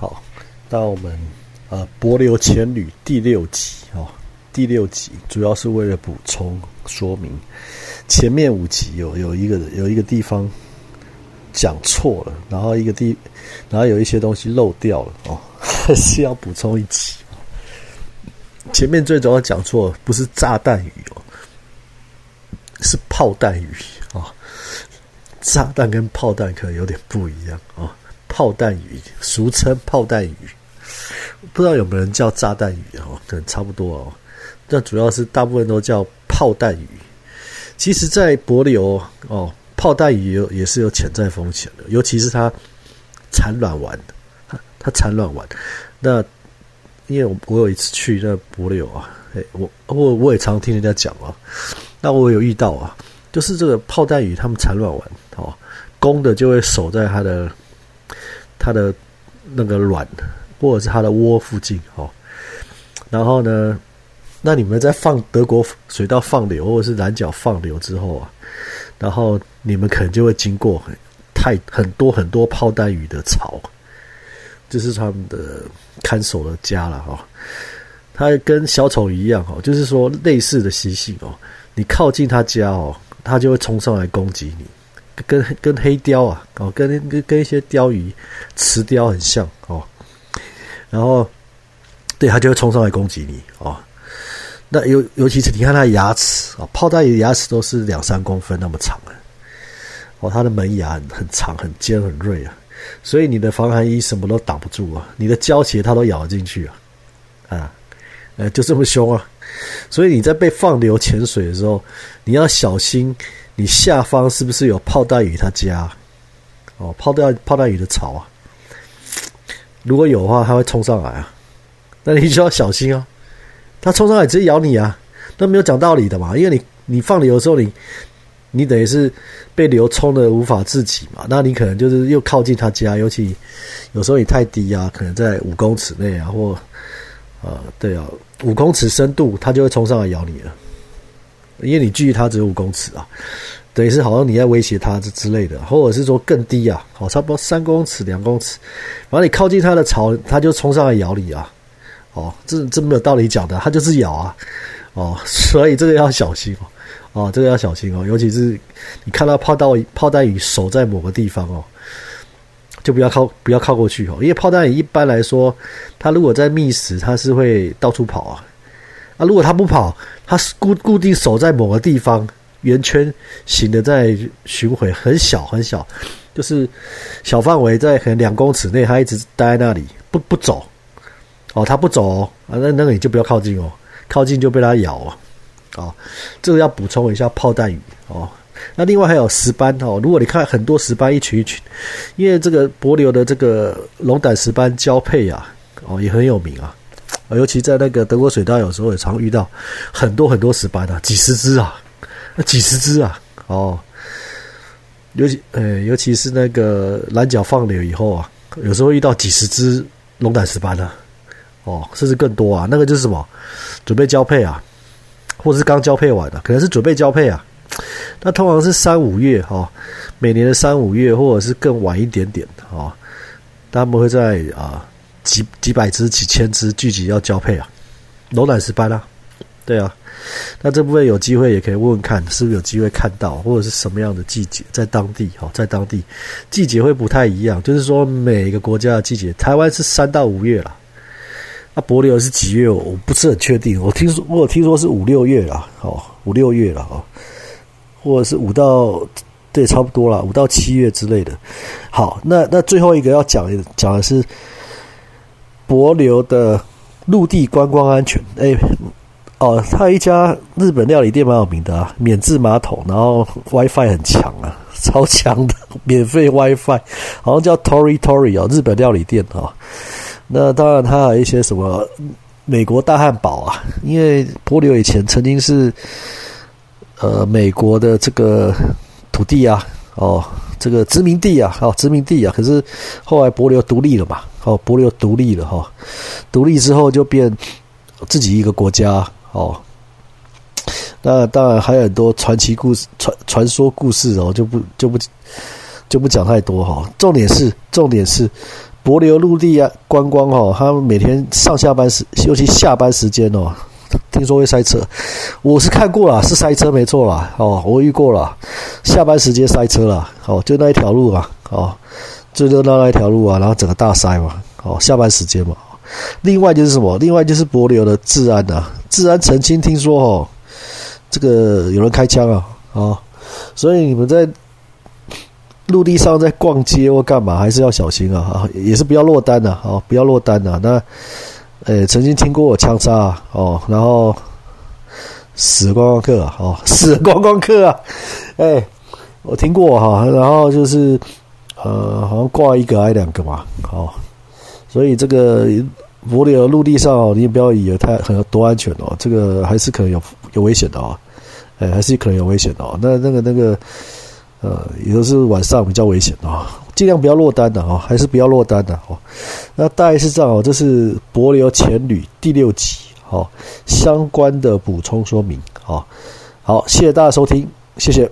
好，到我们呃《柏流千旅》第六集哦，第六集主要是为了补充说明，前面五集有有一个有一个地方讲错了，然后一个地，然后有一些东西漏掉了哦，还 是要补充一集。前面最主要讲错，不是炸弹鱼哦，是炮弹鱼啊。炸弹跟炮弹可能有点不一样啊。炮弹鱼，俗称炮弹鱼，不知道有没有人叫炸弹鱼哦？可能差不多哦。但主要是大部分都叫炮弹鱼。其实，在柏流哦，炮弹鱼有也是有潜在风险的，尤其是它产卵丸，它它产卵丸。那因为我我有一次去那柏流啊，哎，我我我也常听人家讲啊，那我有遇到啊，就是这个炮弹鱼，它们产卵丸哦，公的就会守在它的。它的那个卵，或者是它的窝附近哦，然后呢，那你们在放德国水稻放流，或者是蓝角放流之后啊，然后你们可能就会经过很太很多很多炮弹鱼的巢，这是他们的看守的家了哈。它跟小丑一样哦，就是说类似的习性哦，你靠近他家哦，它就会冲上来攻击你。跟跟黑雕啊，哦，跟跟跟一些鲷鱼、雌鲷很像哦。然后，对它就会冲上来攻击你哦。那尤尤其是你看它的牙齿啊，炮弹鱼的牙齿都是两三公分那么长啊。哦，它的门牙很很长、很尖、很锐啊。所以你的防寒衣什么都挡不住啊，你的胶鞋它都咬进去啊。啊，呃，就这么凶啊。所以你在被放流潜水的时候，你要小心。你下方是不是有炮弹鱼他家？哦，炮弹炮弹鱼的巢啊！如果有的话，它会冲上来啊！那你就要小心哦。它冲上来直接咬你啊！那没有讲道理的嘛，因为你你放流的时候，你你等于是被流冲的无法自己嘛。那你可能就是又靠近他家，尤其有时候你太低啊，可能在五公尺内啊，或啊对啊五公尺深度，它就会冲上来咬你了。因为你距离它只有五公尺啊，等于是好像你在威胁它之之类的，或者是说更低啊，好，差不多三公尺、两公尺，然后你靠近它的巢，它就冲上来咬你啊，哦，这这没有道理讲的，它就是咬啊，哦，所以这个要小心哦，哦，这个要小心哦，尤其是你看到炮弹炮弹鱼守在某个地方哦，就不要靠不要靠过去哦，因为炮弹鱼一般来说，它如果在觅食，它是会到处跑啊。啊，如果它不跑，它是固固定守在某个地方，圆圈形的在巡回，很小很小，就是小范围，在可能两公尺内，它一直待在那里，不不走。哦，它不走哦，啊，那那个你就不要靠近哦，靠近就被它咬哦。哦，这个要补充一下炮弹鱼哦。那另外还有石斑哦，如果你看很多石斑一群一群，因为这个柏流的这个龙胆石斑交配啊，哦也很有名啊。尤其在那个德国水稻，有时候也常遇到很多很多石斑啊，几十只啊，几十只啊，哦，尤其呃，尤其是那个蓝角放流以后啊，有时候遇到几十只龙胆石斑啊，哦，甚至更多啊，那个就是什么，准备交配啊，或者是刚交配完的，可能是准备交配啊，那通常是三五月哈，每年的三五月，或者是更晚一点点啊，他们会在啊。几几百只、几千只聚集要交配啊，龙胆石斑啊，对啊，那这部分有机会也可以问问看，是不是有机会看到，或者是什么样的季节，在当地哈，在当地季节会不太一样，就是说每个国家的季节，台湾是三到五月了，那柏流是几月？我不是很确定，我听说我听说是五六月了，哦，五六月了哦，或者是五到对，差不多了，五到七月之类的。好，那那最后一个要讲讲的是。博流的陆地观光安全，哎，哦，他一家日本料理店蛮有名的啊，免治马桶，然后 WiFi 很强啊，超强的 免费 WiFi，好像叫 Tori Tori 哦，日本料理店哦。那当然，它有一些什么美国大汉堡啊，因为博流以前曾经是呃美国的这个土地啊，哦，这个殖民地啊，哦，殖民地啊，可是后来博流独立了嘛。哦，伯琉独立了哈，独立之后就变自己一个国家哦。那当然还有很多传奇故事、传传说故事哦，就不就不就不讲太多哈。重点是重点是柏流陆地啊观光哦，他们每天上下班时，尤其下班时间哦，听说会塞车。我是看过了，是塞车没错啦。哦，我遇过了，下班时间塞车了。哦，就那一条路啊，哦，最热闹那一条路啊，然后整个大塞嘛。哦，下班时间嘛。另外就是什么？另外就是柏流的治安啊，治安澄清听说哦，这个有人开枪啊，啊，所以你们在。陆地上在逛街或干嘛，还是要小心啊！啊，也是不要落单呐！哦，不要落单呐！那，诶，曾经听过我枪杀哦，然后死观光客啊！哦，死观光客啊！哎，我听过哈，然后就是呃，好像挂一个还两个嘛，哦，所以这个柏流陆地上哦，你也不要以为太很多安全哦，这个还是可能有有危险的哦！哎，还是可能有危险的哦。那那个那个。呃，也都是晚上比较危险啊，尽量不要落单的啊，还是不要落单的哦。那大概是这样哦，这是柏流前旅第六集哦，相关的补充说明哦。好，谢谢大家收听，谢谢。